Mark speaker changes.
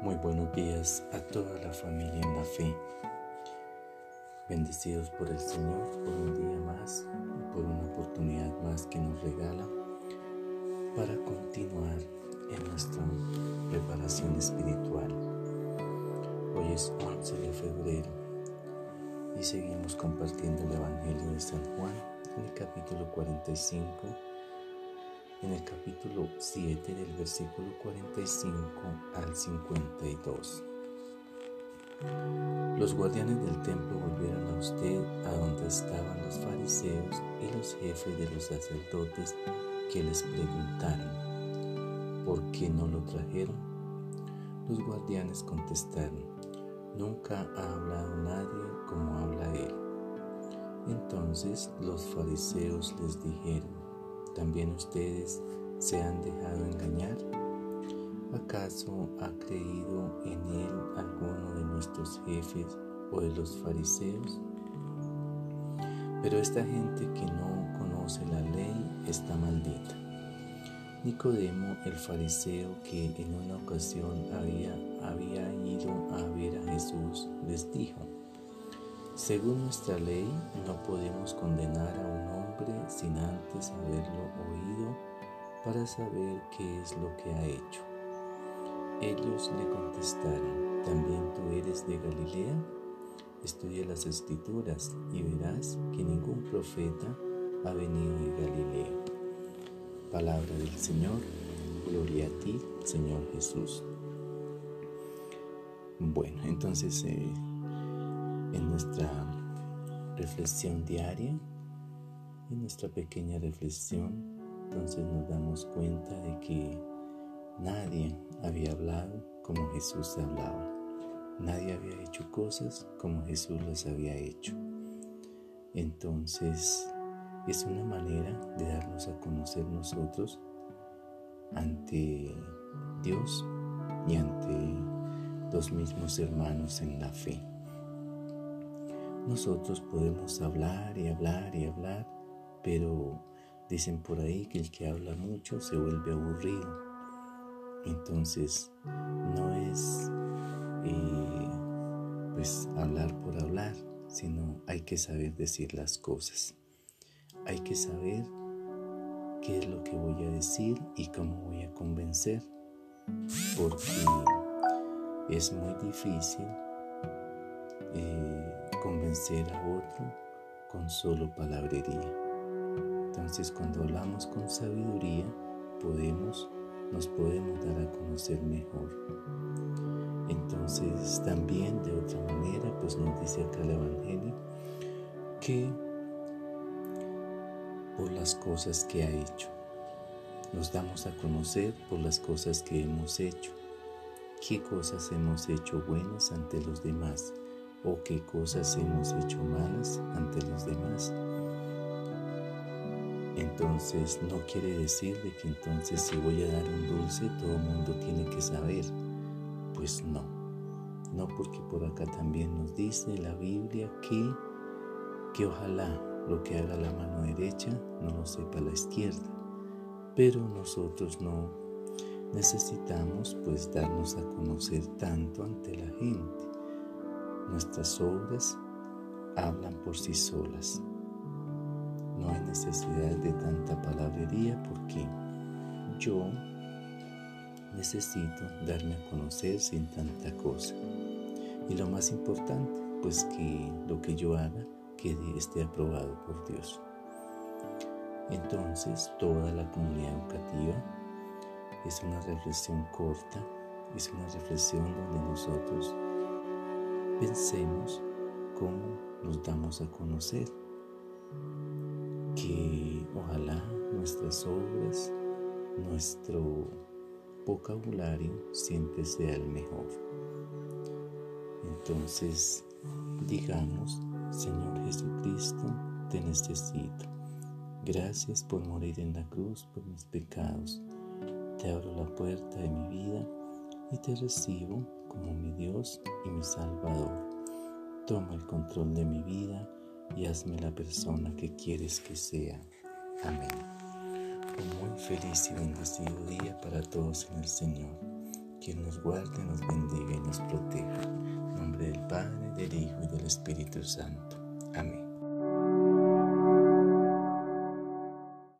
Speaker 1: muy buenos días a toda la familia en la fe. Bendecidos por el Señor por un día más y por una oportunidad más que nos regala para continuar en nuestra preparación espiritual. Hoy es 11 de febrero y seguimos compartiendo el Evangelio de San Juan en el capítulo 45 en el capítulo 7 del versículo 45 al 52. Los guardianes del templo volvieron a usted a donde estaban los fariseos y los jefes de los sacerdotes que les preguntaron, ¿por qué no lo trajeron? Los guardianes contestaron, nunca ha hablado nadie como habla él. Entonces los fariseos les dijeron, ¿También ustedes se han dejado engañar? ¿Acaso ha creído en él alguno de nuestros jefes o de los fariseos? Pero esta gente que no conoce la ley está maldita. Nicodemo, el fariseo que en una ocasión había, había ido a ver a Jesús, les dijo, según nuestra ley no podemos condenar a un hombre sin antes haberlo oído para saber qué es lo que ha hecho. Ellos le contestaron, ¿también tú eres de Galilea? Estudia las escrituras y verás que ningún profeta ha venido de Galilea. Palabra del Señor, gloria a ti, Señor Jesús. Bueno, entonces eh, en nuestra reflexión diaria, en nuestra pequeña reflexión, entonces nos damos cuenta de que nadie había hablado como Jesús hablaba. Nadie había hecho cosas como Jesús las había hecho. Entonces es una manera de darnos a conocer nosotros ante Dios y ante los mismos hermanos en la fe. Nosotros podemos hablar y hablar y hablar, pero dicen por ahí que el que habla mucho se vuelve aburrido. Entonces, no es eh, pues hablar por hablar, sino hay que saber decir las cosas. Hay que saber qué es lo que voy a decir y cómo voy a convencer, porque es muy difícil eh, convencer a otro con solo palabrería. Entonces cuando hablamos con sabiduría podemos, nos podemos dar a conocer mejor. Entonces también de otra manera pues nos dice acá el Evangelio que por las cosas que ha hecho. Nos damos a conocer por las cosas que hemos hecho. ¿Qué cosas hemos hecho buenas ante los demás? O qué cosas hemos hecho malas ante los demás. Entonces no quiere decir de que entonces si voy a dar un dulce todo el mundo tiene que saber. Pues no, no porque por acá también nos dice la Biblia que, que ojalá lo que haga la mano derecha no lo sepa la izquierda. Pero nosotros no necesitamos pues darnos a conocer tanto ante la gente Nuestras obras hablan por sí solas. No hay necesidad de tanta palabrería porque yo necesito darme a conocer sin tanta cosa. Y lo más importante, pues que lo que yo haga quede esté aprobado por Dios. Entonces, toda la comunidad educativa es una reflexión corta, es una reflexión donde nosotros pensemos cómo nos damos a conocer, que ojalá nuestras obras, nuestro vocabulario siempre sea el mejor. Entonces, digamos, Señor Jesucristo, te necesito. Gracias por morir en la cruz por mis pecados. Te abro la puerta de mi vida y te recibo como mi Dios y mi Salvador. Toma el control de mi vida y hazme la persona que quieres que sea. Amén. Un muy feliz y bendecido día para todos en el Señor. quien nos guarde, nos bendiga y nos proteja. En nombre del Padre, del Hijo y del Espíritu Santo.